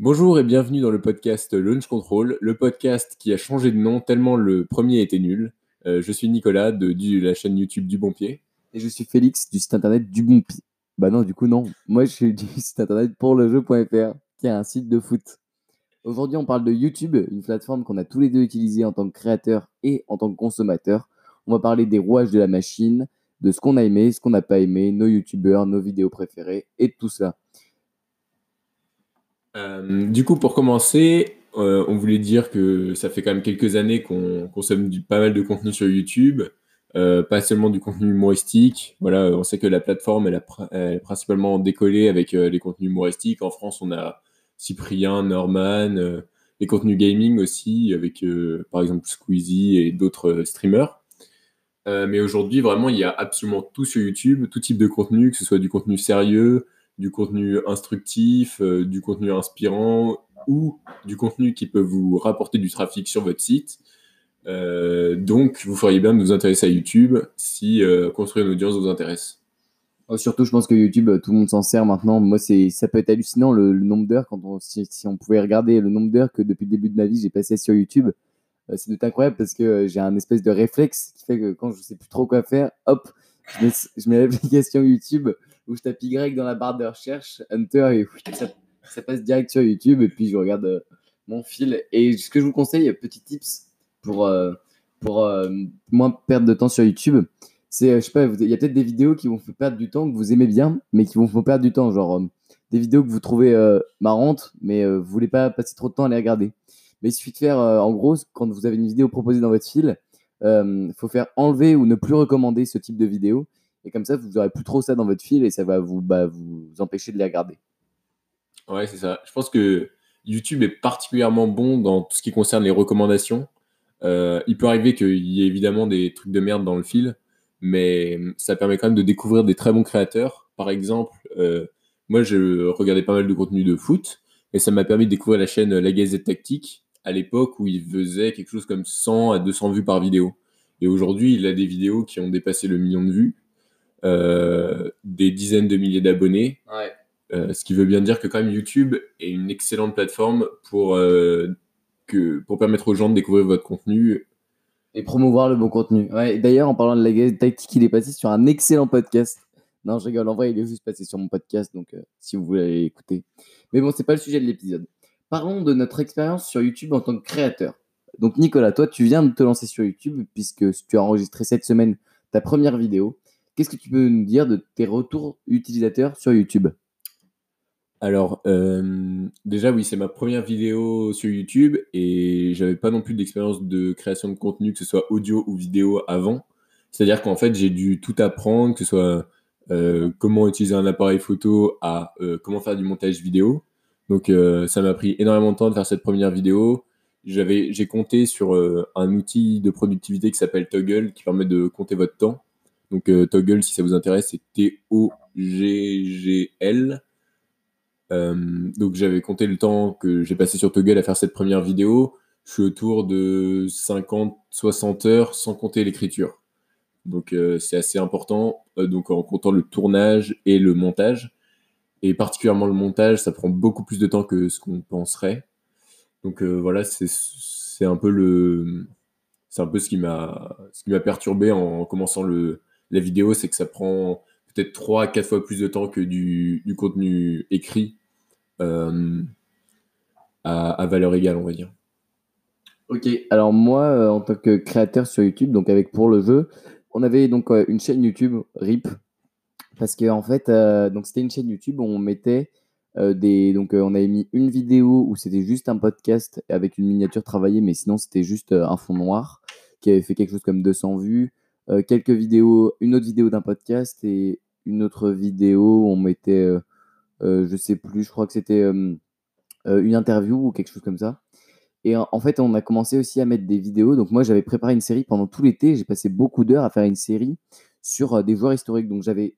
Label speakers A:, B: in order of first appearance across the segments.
A: Bonjour et bienvenue dans le podcast Launch Control, le podcast qui a changé de nom tellement le premier était nul. Euh, je suis Nicolas de, la chaîne YouTube du Bon Pied.
B: Et je suis Félix du site internet du bon Pi. Bah non, du coup, non. Moi, je suis du site internet pour le jeu.fr, qui est un site de foot. Aujourd'hui, on parle de YouTube, une plateforme qu'on a tous les deux utilisée en tant que créateur et en tant que consommateur. On va parler des rouages de la machine, de ce qu'on a aimé, ce qu'on n'a pas aimé, nos YouTubeurs, nos vidéos préférées et tout ça.
A: Euh, du coup, pour commencer, euh, on voulait dire que ça fait quand même quelques années qu'on consomme pas mal de contenu sur YouTube, euh, pas seulement du contenu humoristique. Voilà, on sait que la plateforme elle principalement décollé avec les contenus humoristiques. En France, on a Cyprien, Norman, les contenus gaming aussi, avec par exemple Squeezie et d'autres streamers. Mais aujourd'hui, vraiment, il y a absolument tout sur YouTube, tout type de contenu, que ce soit du contenu sérieux, du contenu instructif, euh, du contenu inspirant ou du contenu qui peut vous rapporter du trafic sur votre site. Euh, donc, vous feriez bien de vous intéresser à YouTube si euh, construire une audience vous intéresse.
B: Oh, surtout, je pense que YouTube, tout le monde s'en sert maintenant. Moi, c'est, ça peut être hallucinant le, nombre d'heures quand si, on pouvait regarder le nombre d'heures que depuis le début de ma vie j'ai passé sur YouTube. C'est incroyable parce que j'ai un espèce de réflexe qui fait que quand je sais plus trop quoi faire, hop, je mets l'application YouTube où je tape Y dans la barre de recherche, Hunter et ça, ça passe direct sur YouTube et puis je regarde euh, mon fil. Et ce que je vous conseille, petit tips pour, euh, pour euh, moins perdre de temps sur YouTube, c'est, euh, je sais pas, vous- il y a peut-être des vidéos qui vous font perdre du temps, que vous aimez bien, mais qui vous font perdre du temps. Genre, euh, des vidéos que vous trouvez euh, marrantes, mais euh, vous voulez pas passer trop de temps à les regarder. Mais il suffit de faire, euh, en gros, quand vous avez une vidéo proposée dans votre fil, il faut faire enlever ou ne plus recommander ce type de vidéo. Et comme ça, vous n'aurez plus trop ça dans votre fil et ça va vous, bah, vous empêcher de les regarder.
A: Ouais, c'est ça. Je pense que YouTube est particulièrement bon dans tout ce qui concerne les recommandations. Euh, il peut arriver qu'il y ait évidemment des trucs de merde dans le fil, mais ça permet quand même de découvrir des très bons créateurs. Par exemple, euh, moi, je regardais pas mal de contenu de foot, et ça m'a permis de découvrir la chaîne La Gazette Tactique à l'époque où il faisait quelque chose comme 100 à 200 vues par vidéo. Et aujourd'hui, il a des vidéos qui ont dépassé le million de vues, euh, des dizaines de milliers d'abonnés.
B: Ouais.
A: Euh, ce qui veut bien dire que quand même YouTube est une excellente plateforme pour, euh, que, pour permettre aux gens de découvrir votre contenu.
B: Et promouvoir le bon contenu. Ouais, D'ailleurs, en parlant de la tactique, il est passé sur un excellent podcast. Non, je rigole. En vrai, il est juste passé sur mon podcast, donc euh, si vous voulez aller écouter. Mais bon, c'est pas le sujet de l'épisode. Parlons de notre expérience sur YouTube en tant que créateur. Donc, Nicolas, toi, tu viens de te lancer sur YouTube puisque tu as enregistré cette semaine ta première vidéo. Qu'est-ce que tu peux nous dire de tes retours utilisateurs sur YouTube?
A: Alors, euh, déjà, oui, c'est ma première vidéo sur YouTube et j'avais pas non plus d'expérience de création de contenu, que ce soit audio ou vidéo avant. C'est-à-dire qu'en fait, j'ai dû tout apprendre, que ce soit euh, comment utiliser un appareil photo à euh, comment faire du montage vidéo. Donc, ça m'a pris énormément de temps de faire cette première vidéo. J'ai compté sur un outil de productivité qui s'appelle Toggle, qui permet de compter votre temps. Donc, euh, Toggle, si ça vous intéresse, c'est T-O-G-G-L. Euh, donc j'avais compté le temps que j'ai passé sur Toggle à faire cette première vidéo. Je suis autour de 50-60 heures sans compter l'écriture. Donc euh, c'est assez important, donc en comptant le tournage et le montage. Et particulièrement le montage, ça prend beaucoup plus de temps que ce qu'on penserait. Donc voilà, c'est un peu le c'est un peu ce qui m'a perturbé en commençant le la vidéo, c'est que ça prend peut-être 3 à 4 fois plus de temps que du, contenu écrit euh, à, valeur égale, on va dire.
B: Ok, alors moi, euh, en tant que créateur sur YouTube, donc avec Pour le jeu, on avait donc euh, une chaîne YouTube, RIP, parce que en fait, donc c'était une chaîne YouTube où on mettait des, donc on avait mis une vidéo où c'était juste un podcast avec une miniature travaillée, mais sinon c'était juste un fond noir qui avait fait quelque chose comme 200 vues, euh, quelques vidéos, une autre vidéo d'un podcast et une autre vidéo où on mettait, euh, euh, je sais plus, je crois que c'était euh, euh, une interview ou quelque chose comme ça. Et en, fait, on a commencé aussi à mettre des vidéos. Donc moi, j'avais préparé une série pendant tout l'été. J'ai passé beaucoup d'heures à faire une série sur des joueurs historiques. Donc j'avais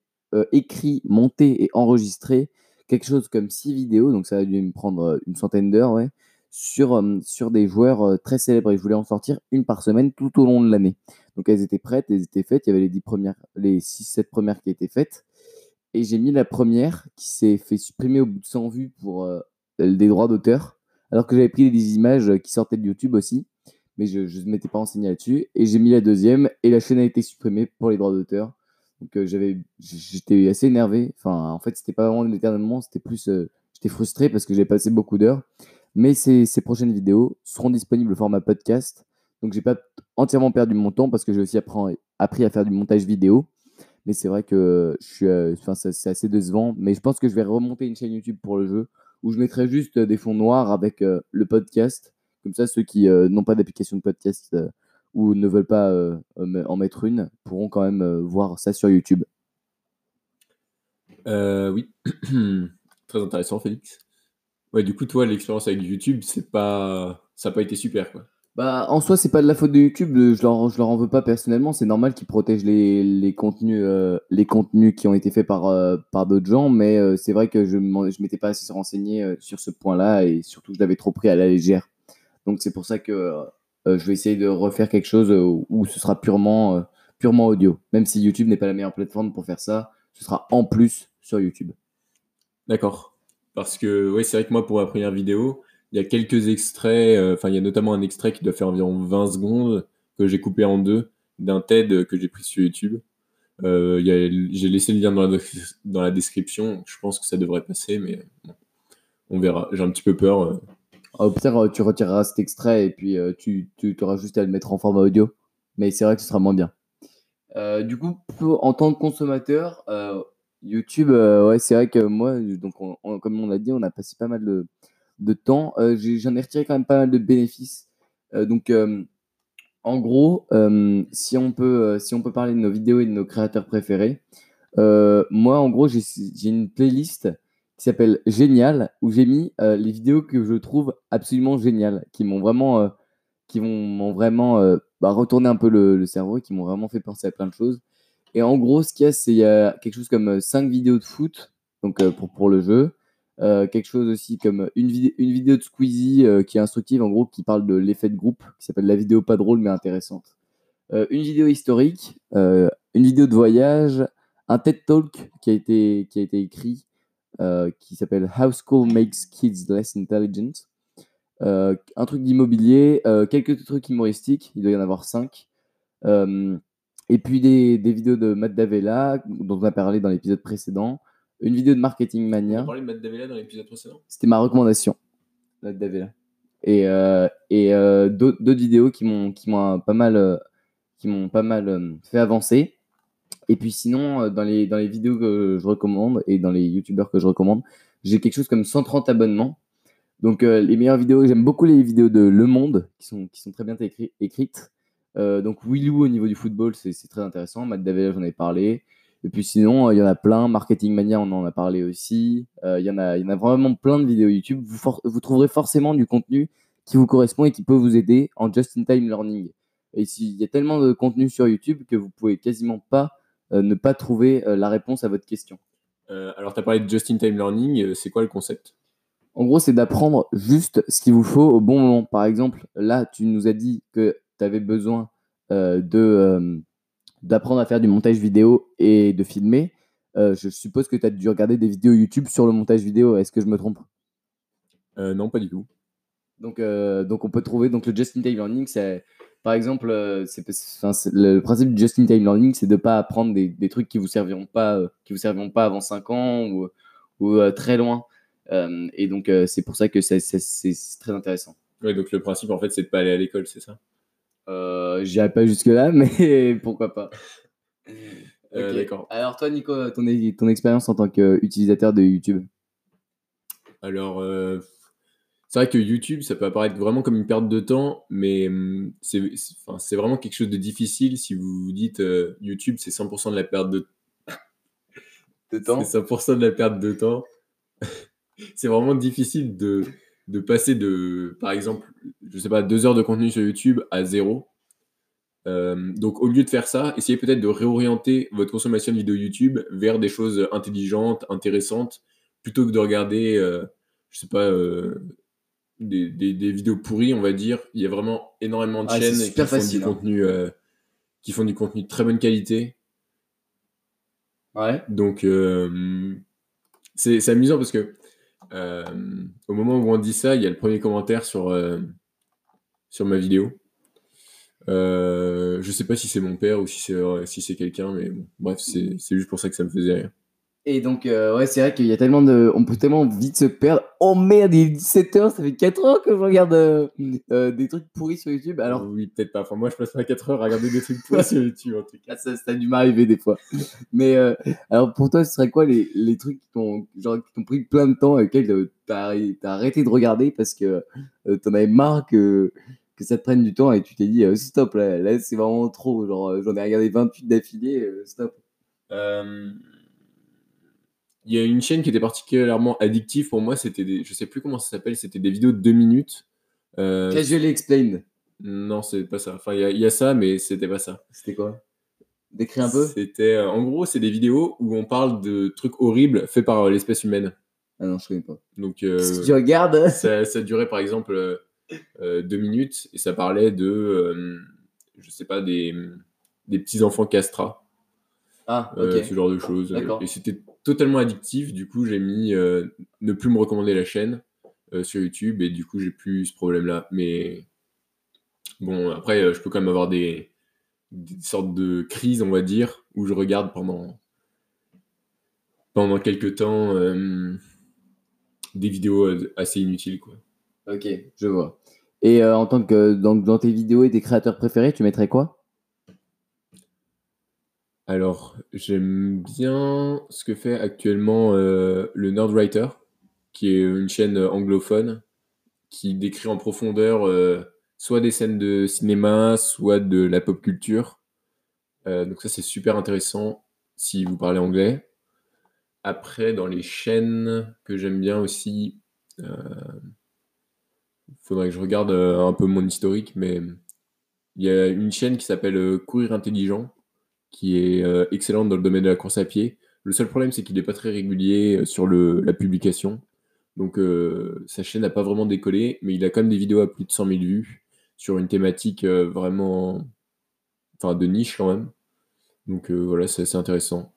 B: écrit, monté et enregistré quelque chose comme six vidéos. Donc ça a dû me prendre une centaine d'heures, ouais, sur, sur des joueurs très célèbres. Et je voulais en sortir une par semaine tout au long de l'année. Donc elles étaient prêtes, elles étaient faites. Il y avait les premières, les 6-7 premières qui étaient faites. Et j'ai mis la première qui s'est fait supprimer au bout de 100 vues pour euh, des droits d'auteur, alors que j'avais pris des images qui sortaient de YouTube aussi, mais je ne m'étais pas renseigné là-dessus. Et j'ai mis la deuxième, et la chaîne a été supprimée pour les droits d'auteur. Donc euh, j'avais, j'étais assez énervé. Enfin, en fait, c'était pas vraiment l'éternement, c'était plus, euh, j'étais frustré parce que j'ai passé beaucoup d'heures. Mais ces, ces, prochaines vidéos seront disponibles au format podcast. Donc j'ai pas entièrement perdu mon temps parce que j'ai aussi appris, à faire du montage vidéo. Mais c'est vrai que je suis, euh, c'est assez décevant. Mais je pense que je vais remonter une chaîne YouTube pour le jeu où je mettrai juste des fonds noirs avec le podcast. Comme ça, ceux qui n'ont pas d'application de podcast ou ne veulent pas euh, en mettre une pourront quand même euh, voir ça sur YouTube.
A: Euh, oui, très intéressant, Félix. Ouais, du coup, toi, l'expérience avec YouTube, c'est pas, ça n'a pas été super, quoi.
B: Bah, en soi, c'est pas de la faute de YouTube. Je leur, je leur en veux pas personnellement. C'est normal qu'ils protègent les, les contenus, les contenus qui ont été faits par, par d'autres gens. Mais c'est vrai que je je m'étais pas assez renseigné sur ce point-là et surtout, je l'avais trop pris à la légère. Donc, c'est pour ça que euh, je vais essayer de refaire quelque chose euh, où ce sera purement, euh, purement audio. Même si YouTube n'est pas la meilleure plateforme pour faire ça, ce sera en plus sur YouTube.
A: D'accord. Parce que oui, c'est vrai que moi, pour ma première vidéo, il y a quelques extraits, enfin, il y a notamment un extrait qui doit faire environ 20 secondes que j'ai coupé en deux d'un TED que j'ai pris sur YouTube. j'ai laissé le lien dans la, dans la, description. Je pense que ça devrait passer, mais on verra. J'ai un petit peu peur.
B: Au pire, euh, tu retireras cet extrait et puis euh, tu, tu auras juste à le mettre en format audio. Mais c'est vrai que ce sera moins bien. Euh, du coup, en tant que consommateur, YouTube, ouais, c'est vrai que moi, donc comme on l'a dit, on a passé pas mal de, de temps. J'en ai, retiré quand même pas mal de bénéfices. donc, en gros, si, on peut, si on peut parler de nos vidéos et de nos créateurs préférés, moi, en gros, j'ai une playlist qui s'appelle Génial, où j'ai mis euh, les vidéos que je trouve absolument géniales, qui m'ont vraiment, euh, vraiment euh, bah, retourné un peu le, cerveau, qui m'ont vraiment fait penser à plein de choses. Et en gros, ce qu'il y a, c'est quelque chose comme 5 vidéos de foot, donc pour, pour le jeu. Quelque chose aussi comme une, une vidéo de Squeezie qui est instructive, en gros, qui parle de l'effet de groupe, qui s'appelle la vidéo pas drôle mais intéressante. une vidéo historique, une vidéo de voyage, un TED Talk qui a été, qui a été écrit euh, qui s'appelle How School Makes Kids Less Intelligent. Euh, un truc d'immobilier, euh, quelques trucs humoristiques, il doit y en avoir cinq. et puis des, des, vidéos de Matt Davella, dont on a parlé dans l'épisode précédent. Une vidéo de Marketing Mania.
A: On a parlé de Matt Davella dans l'épisode précédent
B: C'était ma recommandation, Matt Davella. Et, et d'autres vidéos qui m'ont pas mal, qui m'ont pas mal fait avancer. Et puis sinon, euh, dans les, dans les vidéos que je recommande et dans les youtubeurs que je recommande, j'ai quelque chose comme 130 abonnements. Donc euh, les meilleures vidéos, j'aime beaucoup les vidéos de Le Monde qui sont, qui sont très bien écrites. Euh, donc Willou au niveau du football, c'est très intéressant. Matt Davella, j'en ai parlé. Et puis sinon, il y en a plein. Marketing Mania, on en a parlé aussi. Il y, en a, il y en a vraiment plein de vidéos YouTube. Vous, vous trouverez forcément du contenu qui vous correspond et qui peut vous aider en just-in-time learning. Et il y a tellement de contenu sur YouTube que vous pouvez quasiment pas euh, ne pas trouver euh, la réponse à votre question.
A: Euh, alors, tu as parlé de just-in-time learning, c'est quoi le concept?
B: En gros, c'est d'apprendre juste ce qu'il vous faut au bon moment. Par exemple, là, tu nous as dit que tu avais besoin de d'apprendre à faire du montage vidéo et de filmer. je suppose que tu as dû regarder des vidéos YouTube sur le montage vidéo. Est-ce que je me trompe?
A: Non, pas du tout.
B: Donc, donc on peut trouver donc le just-in-time learning, c'est par exemple, euh, c'est, le principe du just-in-time learning, c'est de ne pas apprendre des, des, trucs qui vous serviront pas, euh, qui vous serviront pas avant 5 ans ou, ou euh, très loin. et donc, c'est pour ça que c'est, très intéressant.
A: Oui, donc le principe, en fait, c'est de pas aller à l'école, c'est ça?
B: Euh, J'irai pas jusque-là, mais pourquoi pas. D'accord. Alors, toi, Nico, ton, ton expérience en tant qu'utilisateur de YouTube?
A: Alors, c'est vrai que YouTube, ça peut apparaître vraiment comme une perte de temps, mais hum, c'est vraiment quelque chose de difficile si vous vous dites euh, YouTube, c'est 100% de la perte de, temps. C'est 100% de la perte de temps. c'est vraiment difficile de, de passer de, par exemple, je sais pas, deux heures de contenu sur YouTube à zéro. Euh, donc, au lieu de faire ça, essayez peut-être de réorienter votre consommation de vidéos YouTube vers des choses intelligentes, intéressantes, plutôt que de regarder, euh, je sais pas, des, des, vidéos pourries, on va dire. Il y a vraiment énormément de chaînes qui font, du hein. contenu, euh, qui font du contenu de très bonne qualité.
B: Ouais.
A: Donc, euh, c'est amusant parce que euh, au moment où on dit ça, il y a le premier commentaire sur, euh, sur ma vidéo. Euh, je sais pas si c'est mon père ou si c'est si c'est quelqu'un, mais bon, bref, c'est juste pour ça que ça me faisait rire.
B: Et donc, euh, ouais, c'est vrai qu'il y a tellement de. On peut tellement vite se perdre. Oh merde, il est 17h, ça fait 4 heures que je regarde euh, euh, des trucs pourris sur YouTube. Alors,
A: oui, peut-être pas. Enfin, moi, je passe pas 4 heures à regarder des trucs pourris sur YouTube, en tout cas.
B: Ça, ça a dû m'arriver des fois. Mais alors, pour toi, ce serait quoi les, les trucs qui t'ont pris plein de temps et euh, t'as arrêté de regarder parce que t'en avais marre que, que ça te prenne du temps et tu t'es dit stop, là, là c'est vraiment trop. Genre, j'en ai regardé 28 d'affilée, stop.
A: Euh, Il y a une chaîne qui était particulièrement addictive pour moi. C'était des... Je sais plus comment ça s'appelle. C'était des vidéos de 2 minutes. Euh,
B: Casually explained.
A: Non, c'est pas ça. Enfin, il y, y a ça, mais c'était pas ça.
B: C'était quoi? Décris un peu
A: C'était, euh, en gros, c'est des vidéos où on parle de trucs horribles faits par euh, l'espèce humaine.
B: Ah non, je connais pas.
A: Donc, euh,
B: que tu regardes
A: ça, ça durait par exemple deux minutes et ça parlait de, je sais pas, des, des petits enfants castrats,
B: Ah, ok.
A: ce genre de choses.
B: D'accord.
A: Et c'était totalement addictif. Du coup, j'ai mis euh, ne plus me recommander la chaîne euh, sur YouTube et du coup, j'ai plus ce problème-là. Mais bon, après, euh, je peux quand même avoir des, sortes de crises, on va dire, où je regarde pendant pendant quelques temps des vidéos assez inutiles, quoi.
B: Ok, je vois. Et en tant que dans tes vidéos et tes créateurs préférés, tu mettrais quoi?
A: Alors, j'aime bien ce que fait actuellement euh, le Nerdwriter, qui est une chaîne euh, anglophone qui décrit en profondeur euh, soit des scènes de cinéma, soit de la pop culture. Donc ça, c'est super intéressant si vous parlez anglais. Après, dans les chaînes que j'aime bien aussi, il faudrait que je regarde un peu mon historique, mais il y a une chaîne qui s'appelle Courir Intelligent, qui est euh, excellente dans le domaine de la course à pied. Le seul problème, c'est qu'il n'est pas très régulier euh, sur le, la publication. Donc, euh, sa chaîne n'a pas vraiment décollé, mais il a quand même des vidéos à plus de 100 000 vues sur une thématique euh, vraiment. Enfin, de niche quand même. Donc, voilà, c'est assez intéressant.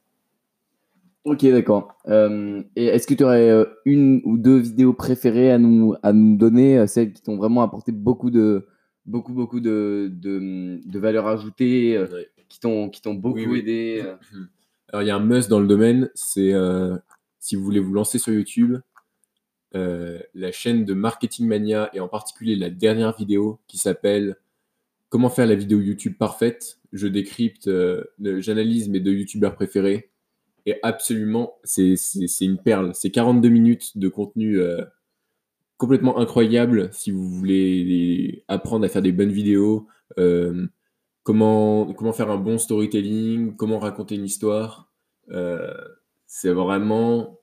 B: Ok, d'accord. Et est-ce que tu aurais une ou deux vidéos préférées à nous, à nous donner, celles qui t'ont vraiment apporté beaucoup de, beaucoup, beaucoup de, de, de valeur ajoutée,
A: Ouais.
B: Qui t'ont, qui t'ont beaucoup
A: Oui, oui.
B: aidé euh.
A: Alors, il y a un must dans le domaine, c'est euh, si vous voulez vous lancer sur YouTube, euh, la chaîne de Marketing Mania et en particulier la dernière vidéo qui s'appelle Comment faire la vidéo YouTube parfaite. Je décrypte, euh, j'analyse mes deux YouTubeurs préférés et absolument, c'est une perle. C'est 42 minutes de contenu complètement incroyable si vous voulez apprendre à faire des bonnes vidéos. euh, comment, comment faire un bon storytelling, comment raconter une histoire. Euh, c'est vraiment,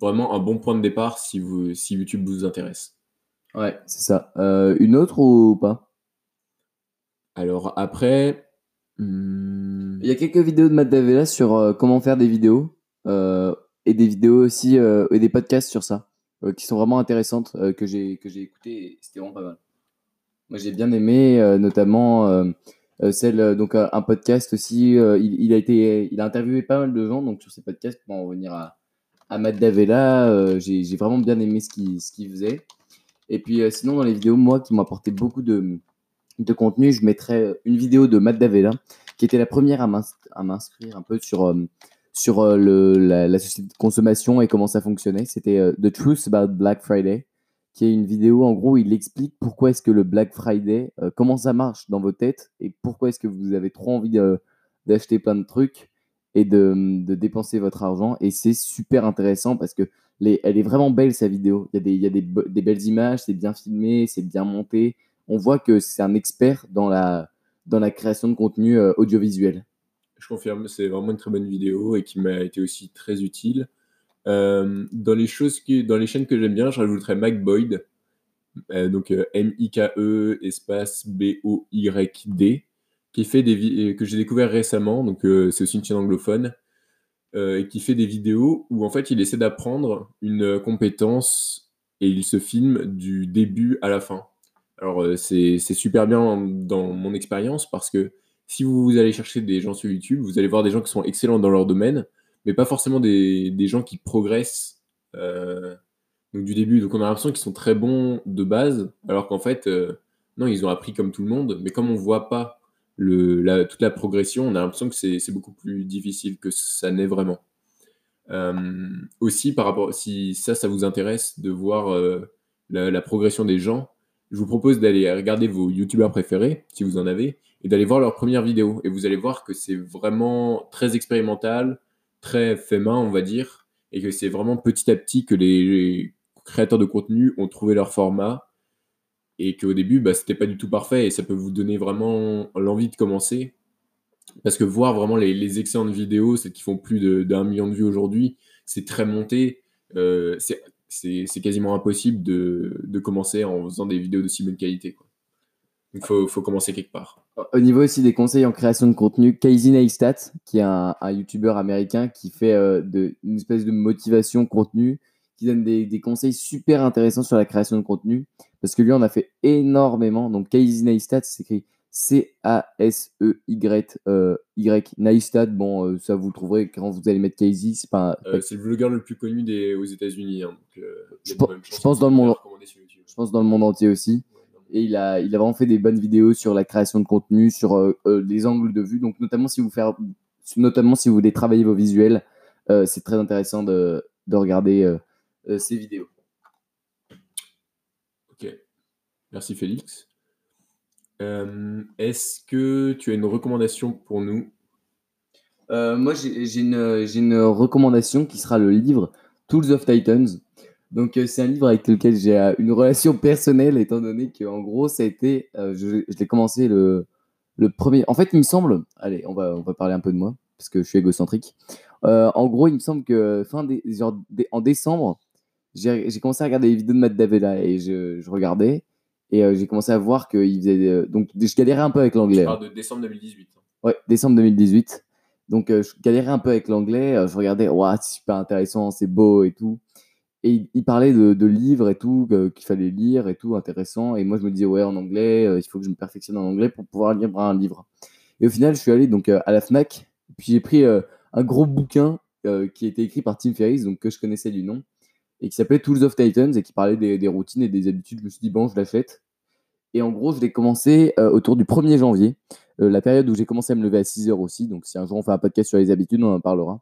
A: vraiment un bon point de départ si, vous, si YouTube vous intéresse.
B: Ouais, c'est ça. Euh, une autre ou pas?
A: Alors après, hmm,
B: Il y a quelques vidéos de Matt Davella sur euh, comment faire des vidéos et des vidéos aussi et des podcasts sur ça qui sont vraiment intéressantes que j'ai que j'ai écouté et c'était vraiment pas mal. Moi j'ai bien aimé euh, notamment euh, celle euh, donc euh, un podcast aussi euh, il, il a été il a interviewé pas mal de gens donc sur ces podcasts pour en revenir à à Matt Davella euh, j'ai j'ai vraiment bien aimé ce qu'il ce qu'il faisait et puis euh, sinon dans les vidéos moi qui m'ont beaucoup de de contenu je mettrais une vidéo de Matt Davella qui était la première à m'ins- à m'inscrire un peu sur, euh, sur euh, le, la, société de consommation et comment ça fonctionnait. C'était euh, The Truth About Black Friday, qui est une vidéo, en gros, il explique pourquoi est-ce que le Black Friday, euh, comment ça marche dans vos têtes et pourquoi est-ce que vous avez trop envie d'acheter plein de trucs et de, de dépenser votre argent. Et c'est super intéressant parce que les, elle est vraiment belle, sa vidéo. Il y a des, il y a des belles images, c'est bien filmé, c'est bien monté. On voit que c'est un expert dans la, dans la création de contenu euh, audiovisuel.
A: je confirme, c'est vraiment une très bonne vidéo et qui m'a été aussi très utile. Euh, dans, les choses qui, dans les chaînes que j'aime bien, je rajouterais Mike Boyd, euh, donc euh, M-I-K-E espace B-O-Y-D, qui fait des euh, que j'ai découvert récemment, donc c'est aussi une chaîne anglophone, et qui fait des vidéos où en fait il essaie d'apprendre une compétence et il se filme du début à la fin. Alors c'est super bien dans mon expérience parce que si vous allez chercher des gens sur YouTube, vous allez voir des gens qui sont excellents dans leur domaine, mais pas forcément des, des gens qui progressent euh, du début. Donc on a l'impression qu'ils sont très bons de base, alors qu'en fait, euh, non, ils ont appris comme tout le monde, mais comme on voit pas le, la, toute la progression, on a l'impression que c'est beaucoup plus difficile que ça n'est vraiment. Euh, aussi, par rapport, si ça, ça vous intéresse de voir la, la, progression des gens, je vous propose d'aller regarder vos youtubeurs préférés, si vous en avez, et d'aller voir leurs premières vidéos. Et vous allez voir que c'est vraiment très expérimental, très fait main, on va dire, et que c'est vraiment petit à petit que les créateurs de contenu ont trouvé leur format et qu'au début, bah, c'était pas du tout parfait et ça peut vous donner vraiment l'envie de commencer. Parce que voir vraiment les, excellentes vidéos, celles qui font plus d'un million de vues aujourd'hui, c'est très monté. Euh, c'est quasiment impossible de, de, commencer en faisant des vidéos de si bonne qualité. Quoi. Il faut, faut, commencer quelque part.
B: Au niveau aussi des conseils en création de contenu, Casey Neistat, qui est un, un YouTuber américain qui fait euh, de, une espèce de motivation contenu, qui donne des, des, conseils super intéressants sur la création de contenu, parce que lui en a fait énormément. Donc Casey Neistat, c'est écrit C-A-S-E-Y euh, Y Neistat. Bon, euh, ça vous le trouverez quand vous allez mettre Casey. C'est pas,
A: euh, c'est le vlogueur le plus connu des, aux États-Unis. Hein,
B: je, je pense dans le monde. Je pense dans le monde entier aussi et il a, il a vraiment fait des bonnes vidéos sur la création de contenu, sur euh, euh, les angles de vue. Donc, notamment si vous, faire, notamment si vous voulez travailler vos visuels, euh, c'est très intéressant de, de regarder ces vidéos.
A: Ok. Merci Félix. Est-ce que tu as une recommandation pour nous?
B: Moi, j'ai une, une recommandation qui sera le livre Tools of Titans donc, euh, c'est un livre avec lequel j'ai euh, une relation personnelle, étant donné qu'en gros, ça a été. Euh, je, l'ai commencé le, le premier. En fait, il me semble. Allez, on va, on va parler un peu de moi, parce que je suis égocentrique. en gros, il me semble que fin des, genre, en décembre, j'ai commencé à regarder les vidéos de Matt Davella et je, je regardais. Et j'ai commencé à voir qu'il faisait. donc, je galérais un peu avec l'anglais.
A: Tu de décembre 2018.
B: Ouais, décembre 2018. Donc, je galérais un peu avec l'anglais. je regardais, waouh, c'est super intéressant, c'est beau et tout. Et il, parlait de, livres et tout, qu'il fallait lire et tout, intéressant. Et moi, je me disais, ouais, en anglais, euh, il faut que je me perfectionne en anglais pour pouvoir lire un livre. Et au final, je suis allé donc euh, à la Fnac, puis j'ai pris euh, un gros bouquin qui été écrit par Tim Ferriss, donc que je connaissais du nom, et qui s'appelait Tools of Titans, et qui parlait des, routines et des habitudes. Je me suis dit, bon, je l'achète. Et en gros, je l'ai commencé autour du 1er janvier, la période où j'ai commencé à me lever à 6 heures aussi. Donc, si un jour on fait un podcast sur les habitudes, on en parlera.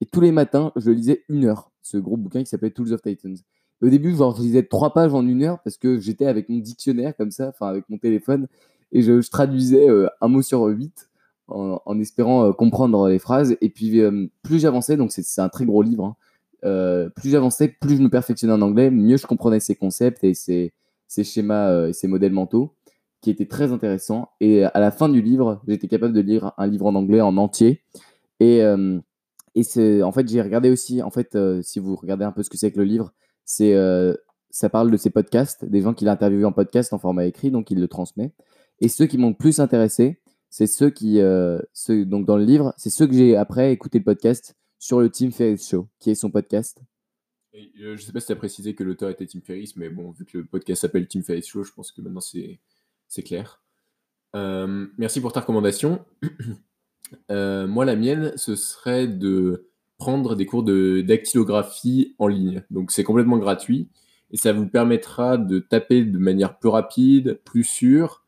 B: Et tous les matins, je lisais une heure, ce gros bouquin qui s'appelait Tools of Titans. au début, genre, je lisais trois pages en une heure parce que j'étais avec mon dictionnaire comme ça, enfin avec mon téléphone, et je, traduisais euh, un mot sur huit en, espérant euh, comprendre les phrases. Et puis, euh, plus j'avançais, donc c'est un très gros livre, hein, plus j'avançais, plus je me perfectionnais en anglais, mieux je comprenais ces concepts et ces schémas et ces modèles mentaux qui étaient très intéressants. Et à la fin du livre, j'étais capable de lire un livre en anglais en entier. Et et c'est, en fait, j'ai regardé aussi, en fait, euh, si vous regardez un peu ce que c'est que le livre, c'est, euh, ça parle de ses podcasts, des gens qu'il a interviewés en podcast en format écrit, donc il le transmet. Et ceux qui m'ont le plus intéressé, c'est ceux qui, euh, ceux, donc dans le livre, c'est ceux que j'ai après écouté le podcast sur le Tim Ferriss Show, qui est son podcast.
A: je ne sais pas si tu as précisé que l'auteur était Tim Ferriss, mais bon, vu que le podcast s'appelle Tim Ferriss Show, je pense que maintenant c'est, c'est clair. merci pour ta recommandation. Euh, moi, la mienne, ce serait de prendre des cours de dactylographie en ligne. Donc, c'est complètement gratuit et ça vous permettra de taper de manière plus rapide, plus sûre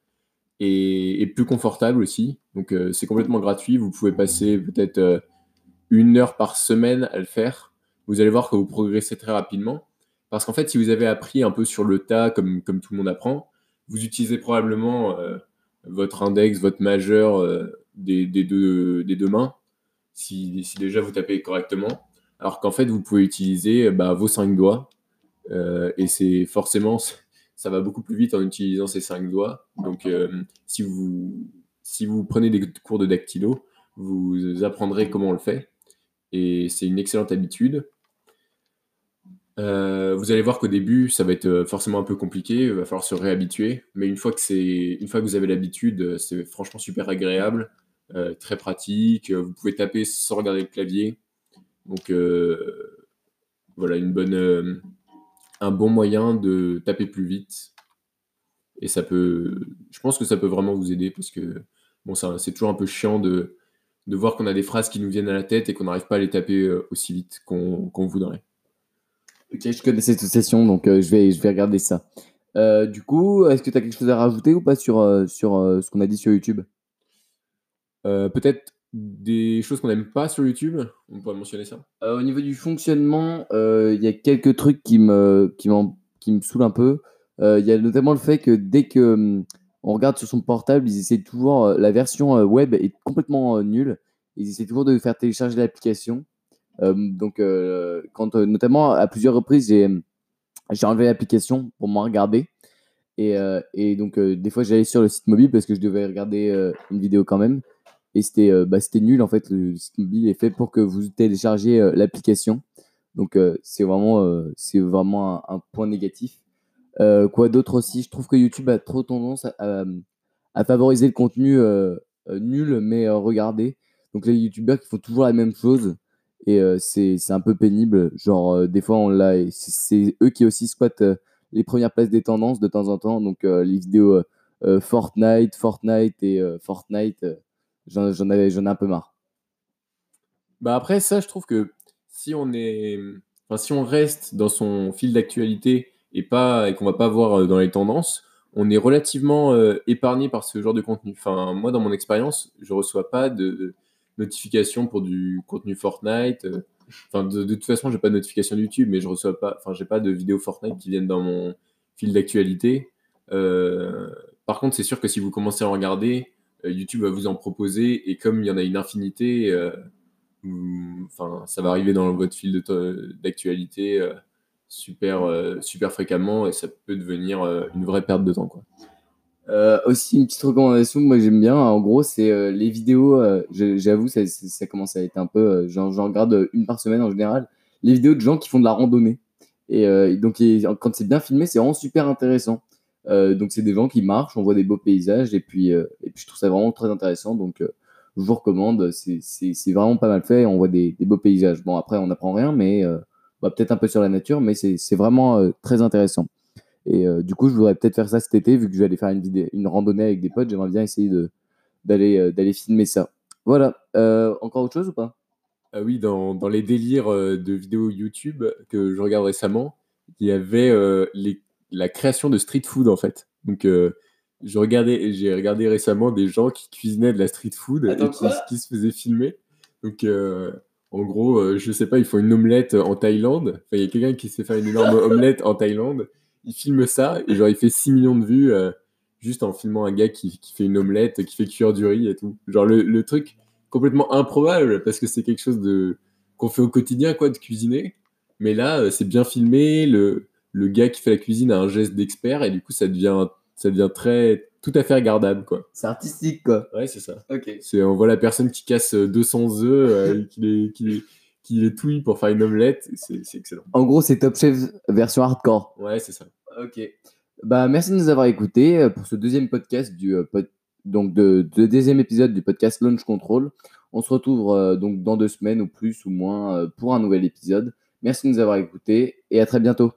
A: et, plus confortable aussi. Donc, euh, c'est complètement gratuit. Vous pouvez passer peut-être euh, une heure par semaine à le faire. Vous allez voir que vous progressez très rapidement. Parce qu'en fait, si vous avez appris un peu sur le tas, comme, comme tout le monde apprend, vous utilisez probablement votre index, votre majeur des, deux, des deux mains, si, si, déjà vous tapez correctement. Alors qu'en fait, vous pouvez utiliser bah, vos cinq doigts. Euh, et c'est forcément, ça va beaucoup plus vite en utilisant ces cinq doigts. Donc, euh, si, vous, si vous prenez des cours de dactylo, vous apprendrez comment on le fait. Et c'est une excellente habitude. Euh, vous allez voir qu'au début, ça va être forcément un peu compliqué, il va falloir se réhabituer. Mais une fois que, une fois que vous avez l'habitude, c'est franchement super agréable. Euh, très pratique. Euh, vous pouvez taper sans regarder le clavier. Donc euh, voilà, une bonne, un bon moyen de taper plus vite. Et ça peut, je pense que ça peut vraiment vous aider parce que bon, c'est toujours un peu chiant de, de voir qu'on a des phrases qui nous viennent à la tête et qu'on n'arrive pas à les taper aussi vite qu'on voudrait.
B: Ok, je connais cette session, donc je, vais, regarder ça. Du coup, est-ce que tu as quelque chose à rajouter ou pas sur, sur ce qu'on a dit sur YouTube?
A: Euh, Peut-être des choses qu'on n'aime pas sur YouTube. On pourrait mentionner ça.
B: Euh, Au niveau du fonctionnement, euh, il y a quelques trucs qui me, qui qui me saoulent un peu. Il y a notamment le fait que dès que hum, on regarde sur son portable, ils essaient toujours. la version web est complètement nulle. Ils essaient toujours de faire télécharger l'application. Euh, donc, notamment à plusieurs reprises, j'ai j'ai enlevé l'application pour m'en regarder. Et, donc, des fois, j'allais sur le site mobile parce que je devais regarder une vidéo quand même. Et c'était euh, bah, nul en fait. Le mobile est fait pour que vous téléchargez euh, l'application. Donc, euh, c'est vraiment, euh, c'est vraiment un, point négatif. Quoi d'autre aussi? Je trouve que YouTube a trop tendance à, favoriser le contenu nul mais regardé. Donc, les YouTubeurs qui font toujours la même chose. Et euh, c'est un peu pénible. Genre, des fois, on l'a. C'est eux qui aussi squattent les premières places des tendances de temps en temps. Donc, les vidéos Fortnite, Fortnite et Fortnite, j'en j'en avais- j'en ai un peu marre.
A: Bah après, ça, je trouve que si on est, si on reste dans son fil d'actualité et pas et qu'on va pas voir euh, dans les tendances, on est relativement euh, épargné par ce genre de contenu. Enfin, moi, dans mon expérience, je reçois pas de notifications pour du contenu Fortnite. euh, Enfin, de, toute façon, j'ai pas de notification YouTube, mais je reçois pas, enfin, j'ai pas de vidéos Fortnite qui viennent dans mon fil d'actualité. Par contre, c'est sûr que si vous commencez à en regarder, YouTube va vous en proposer et comme il y en a une infinité. euh, enfin, ça va arriver dans votre fil d'actualité euh, super, euh, super fréquemment et ça peut devenir euh, une vraie perte de temps. Quoi.
B: Euh, aussi, une petite recommandation que moi j'aime bien, en gros, c'est euh, les vidéos. euh, J'avoue, ça, ça, commence à être un peu. euh, J'en regarde une par semaine en général. Les vidéos de gens qui font de la randonnée. Et euh, donc, quand c'est bien filmé, c'est vraiment super intéressant. Euh, donc, c'est des gens qui marchent, on voit des beaux paysages, et puis, euh, et puis je trouve ça vraiment très intéressant. Donc, euh, je vous recommande, c'est- vraiment pas mal fait, on voit des, beaux paysages. Bon, après, on n'apprend rien, mais bah, peut-être un peu sur la nature, mais c'est vraiment très intéressant. Et du coup, je voudrais peut-être faire ça cet été, vu que je vais aller faire une, vidéo, une randonnée avec des potes. J'aimerais bien essayer d'aller filmer ça. Voilà. Encore autre chose ou pas?
A: Ah oui, dans, dans les délires de vidéos YouTube que je regarde récemment, il y avait les, la création de street food en fait. Donc, euh, je regardais, j'ai regardé récemment des gens qui cuisinaient de la street food
B: Attends,
A: et qui, se faisaient filmer. Donc, euh, en gros, euh, je sais pas, ils font une omelette en Thaïlande. Enfin, il y a quelqu'un qui sait faire une énorme omelette en Thaïlande. Il filme ça et genre, il fait 6 millions de vues juste en filmant un gars qui, qui fait une omelette, qui fait cuire du riz et tout. Genre, le, le truc complètement improbable parce que c'est quelque chose de qu'on fait au quotidien, quoi, de cuisiner. Mais là, c'est bien filmé. Le, le gars qui fait la cuisine a un geste d'expert et du coup, ça devient, ça devient très, tout à fait regardable, quoi.
B: C'est artistique, quoi.
A: Ouais, c'est ça.
B: Ok.
A: C'est, on voit la personne qui casse euh, 200 œufs, euh, qui, les, qui, les, qui les touille pour faire une omelette. et C'est, c'est excellent.
B: En gros, c'est Top Chef version hardcore.
A: Ouais, c'est ça.
B: Ok. Bah, merci de nous avoir écoutés euh, pour ce deuxième podcast du euh, pod- donc de, de deuxième épisode du podcast Launch Control. On se retrouve euh, donc dans deux semaines ou plus ou moins euh, pour un nouvel épisode. Merci de nous avoir écoutés et à très bientôt.